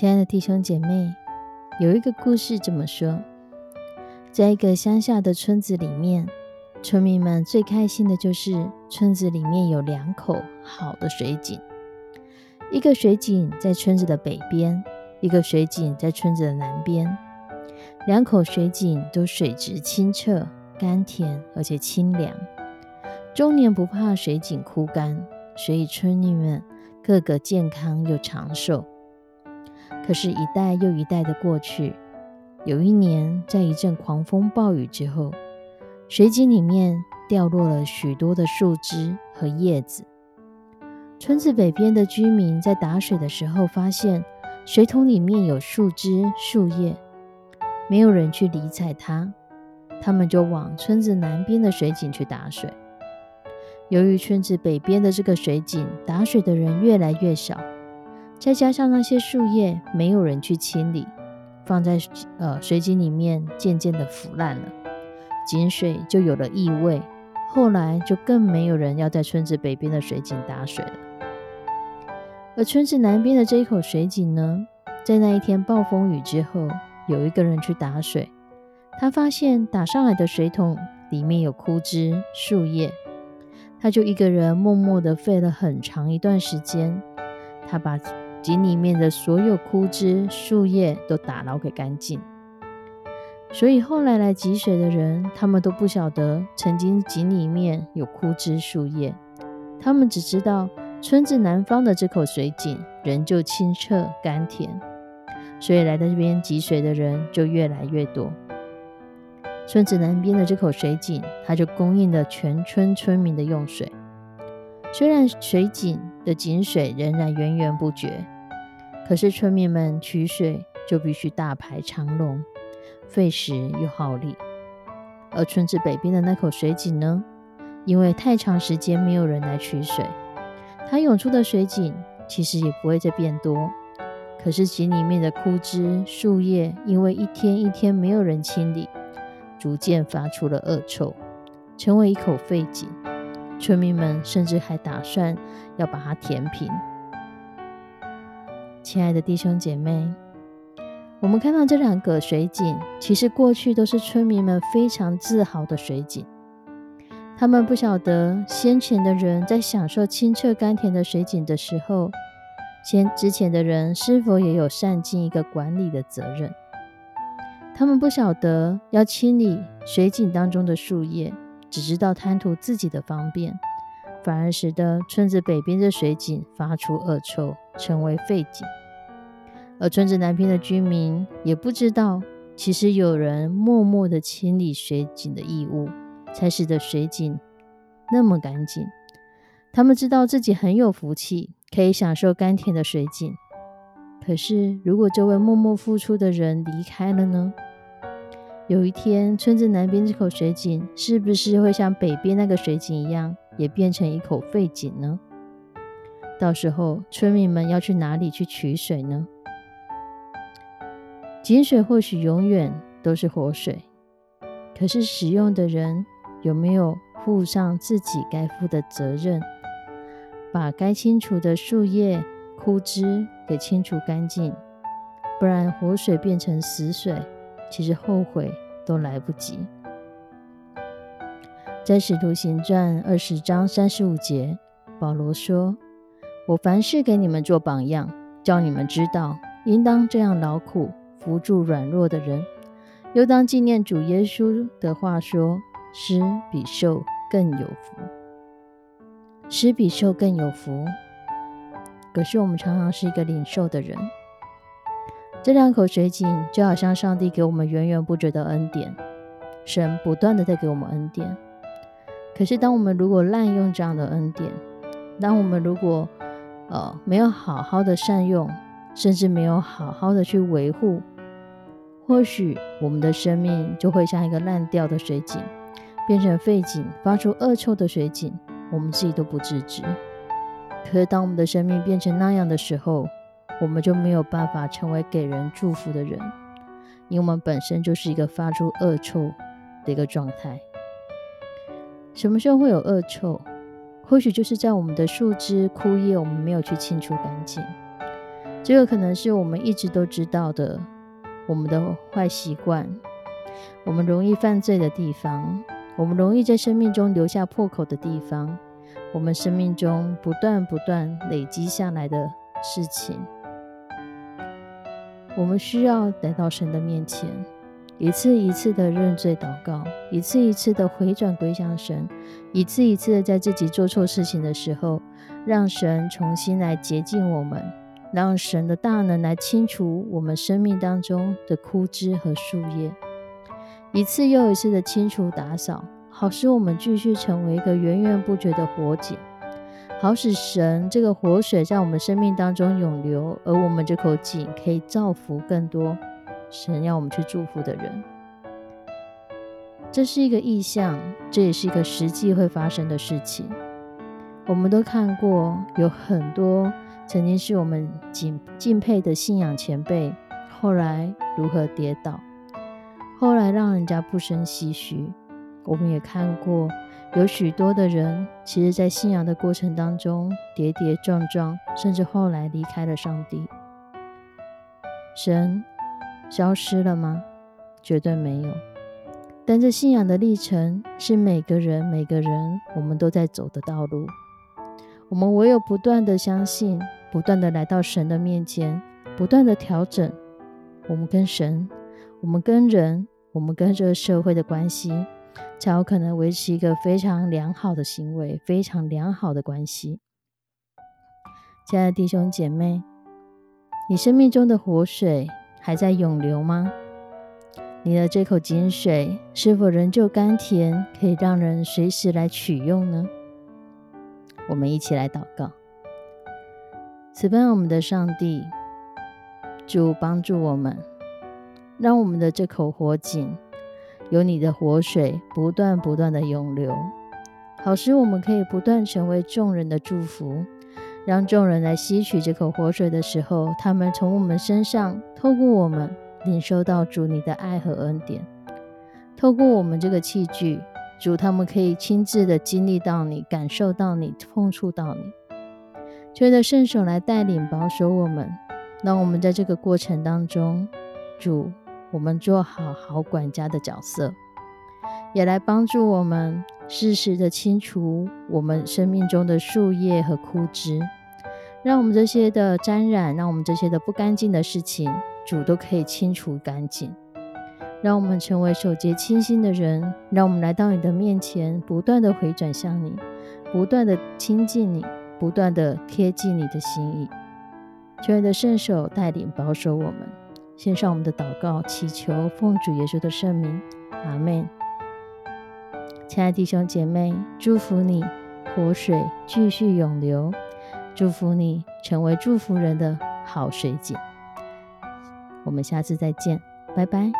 亲爱的弟兄姐妹，有一个故事这么说：在一个乡下的村子里面，村民们最开心的就是村子里面有两口好的水井。一个水井在村子的北边，一个水井在村子的南边。两口水井都水质清澈、甘甜，而且清凉，终年不怕水井枯干，所以村民们个个健康又长寿。可是，一代又一代的过去，有一年，在一阵狂风暴雨之后，水井里面掉落了许多的树枝和叶子。村子北边的居民在打水的时候，发现水桶里面有树枝、树叶，没有人去理睬它，他们就往村子南边的水井去打水。由于村子北边的这个水井打水的人越来越少。再加上那些树叶没有人去清理，放在呃水井里面渐渐的腐烂了，井水就有了异味。后来就更没有人要在村子北边的水井打水了。而村子南边的这一口水井呢，在那一天暴风雨之后，有一个人去打水，他发现打上来的水桶里面有枯枝树叶，他就一个人默默的费了很长一段时间，他把。井里面的所有枯枝树叶都打捞给干净，所以后来来汲水的人，他们都不晓得曾经井里面有枯枝树叶，他们只知道村子南方的这口水井仍旧清澈甘甜，所以来到这边汲水的人就越来越多。村子南边的这口水井，它就供应了全村村民的用水。虽然水井的井水仍然源源不绝，可是村民们取水就必须大排长龙，费时又耗力。而村子北边的那口水井呢？因为太长时间没有人来取水，它涌出的水井其实也不会再变多。可是井里面的枯枝树叶，因为一天一天没有人清理，逐渐发出了恶臭，成为一口废井。村民们甚至还打算要把它填平。亲爱的弟兄姐妹，我们看到这两个水井，其实过去都是村民们非常自豪的水井。他们不晓得先前的人在享受清澈甘甜的水井的时候，先之前的人是否也有善尽一个管理的责任？他们不晓得要清理水井当中的树叶。只知道贪图自己的方便，反而使得村子北边的水井发出恶臭，成为废井。而村子南边的居民也不知道，其实有人默默的清理水井的异物，才使得水井那么干净。他们知道自己很有福气，可以享受甘甜的水井。可是，如果这位默默付出的人离开了呢？有一天，村子南边这口水井是不是会像北边那个水井一样，也变成一口废井呢？到时候，村民们要去哪里去取水呢？井水或许永远都是活水，可是使用的人有没有负上自己该负的责任，把该清除的树叶、枯枝给清除干净？不然，活水变成死水。其实后悔都来不及。在《使徒行传》二十章三十五节，保罗说：“我凡事给你们做榜样，叫你们知道，应当这样劳苦，扶助软弱的人，又当纪念主耶稣的话说：施比受更有福。施比受更有福。可是我们常常是一个领受的人，这两口水井就好像上帝给我们源源不绝的恩典，神不断的在给我们恩典。”可是，当我们如果滥用这样的恩典，当我们如果呃没有好好的善用，甚至没有好好的去维护，或许我们的生命就会像一个烂掉的水井，变成废井，发出恶臭的水井，我们自己都不自知。可是，当我们的生命变成那样的时候，我们就没有办法成为给人祝福的人，因为我们本身就是一个发出恶臭的一个状态。什么时候会有恶臭？或许就是在我们的树枝枯叶，我们没有去清除干净。这个可能是我们一直都知道的，我们的坏习惯，我们容易犯罪的地方，我们容易在生命中留下破口的地方，我们生命中不断不断累积下来的事情，我们需要来到神的面前。一次一次的认罪祷告，一次一次的回转归向神，一次一次的在自己做错事情的时候，让神重新来洁净我们，让神的大能来清除我们生命当中的枯枝和树叶，一次又一次的清除打扫，好使我们继续成为一个源源不绝的火井，好使神这个活水在我们生命当中涌流，而我们这口井可以造福更多。神要我们去祝福的人，这是一个意象，这也是一个实际会发生的事情。我们都看过，有很多曾经是我们敬敬佩的信仰前辈，后来如何跌倒，后来让人家不生唏嘘。我们也看过，有许多的人，其实在信仰的过程当中跌跌撞撞，甚至后来离开了上帝。神。消失了吗？绝对没有。但这信仰的历程是每个人、每个人我们都在走的道路。我们唯有不断的相信，不断的来到神的面前，不断的调整我们跟神、我们跟人、我们跟这个社会的关系，才有可能维持一个非常良好的行为、非常良好的关系。亲爱的弟兄姐妹，你生命中的活水。还在涌流吗？你的这口井水是否仍旧甘甜，可以让人随时来取用呢？我们一起来祷告。慈悲我们的上帝，主帮助我们，让我们的这口活井有你的活水不断不断的涌流，好使我们可以不断成为众人的祝福。让众人来吸取这口活水的时候，他们从我们身上透过我们领受到主你的爱和恩典；透过我们这个器具，主他们可以亲自的经历到你、感受到你、碰触到你。求的圣手来带领保守我们，让我们在这个过程当中，主我们做好好管家的角色，也来帮助我们适时的清除我们生命中的树叶和枯枝。让我们这些的沾染，让我们这些的不干净的事情，主都可以清除干净。让我们成为守洁清心的人，让我们来到你的面前，不断的回转向你，不断的亲近你，不断的贴近你的心意。求你的圣手带领保守我们，献上我们的祷告，祈求奉主耶稣的圣名，阿门。亲爱的弟兄姐妹，祝福你，活水继续涌流。祝福你成为祝福人的好水井。我们下次再见，拜拜。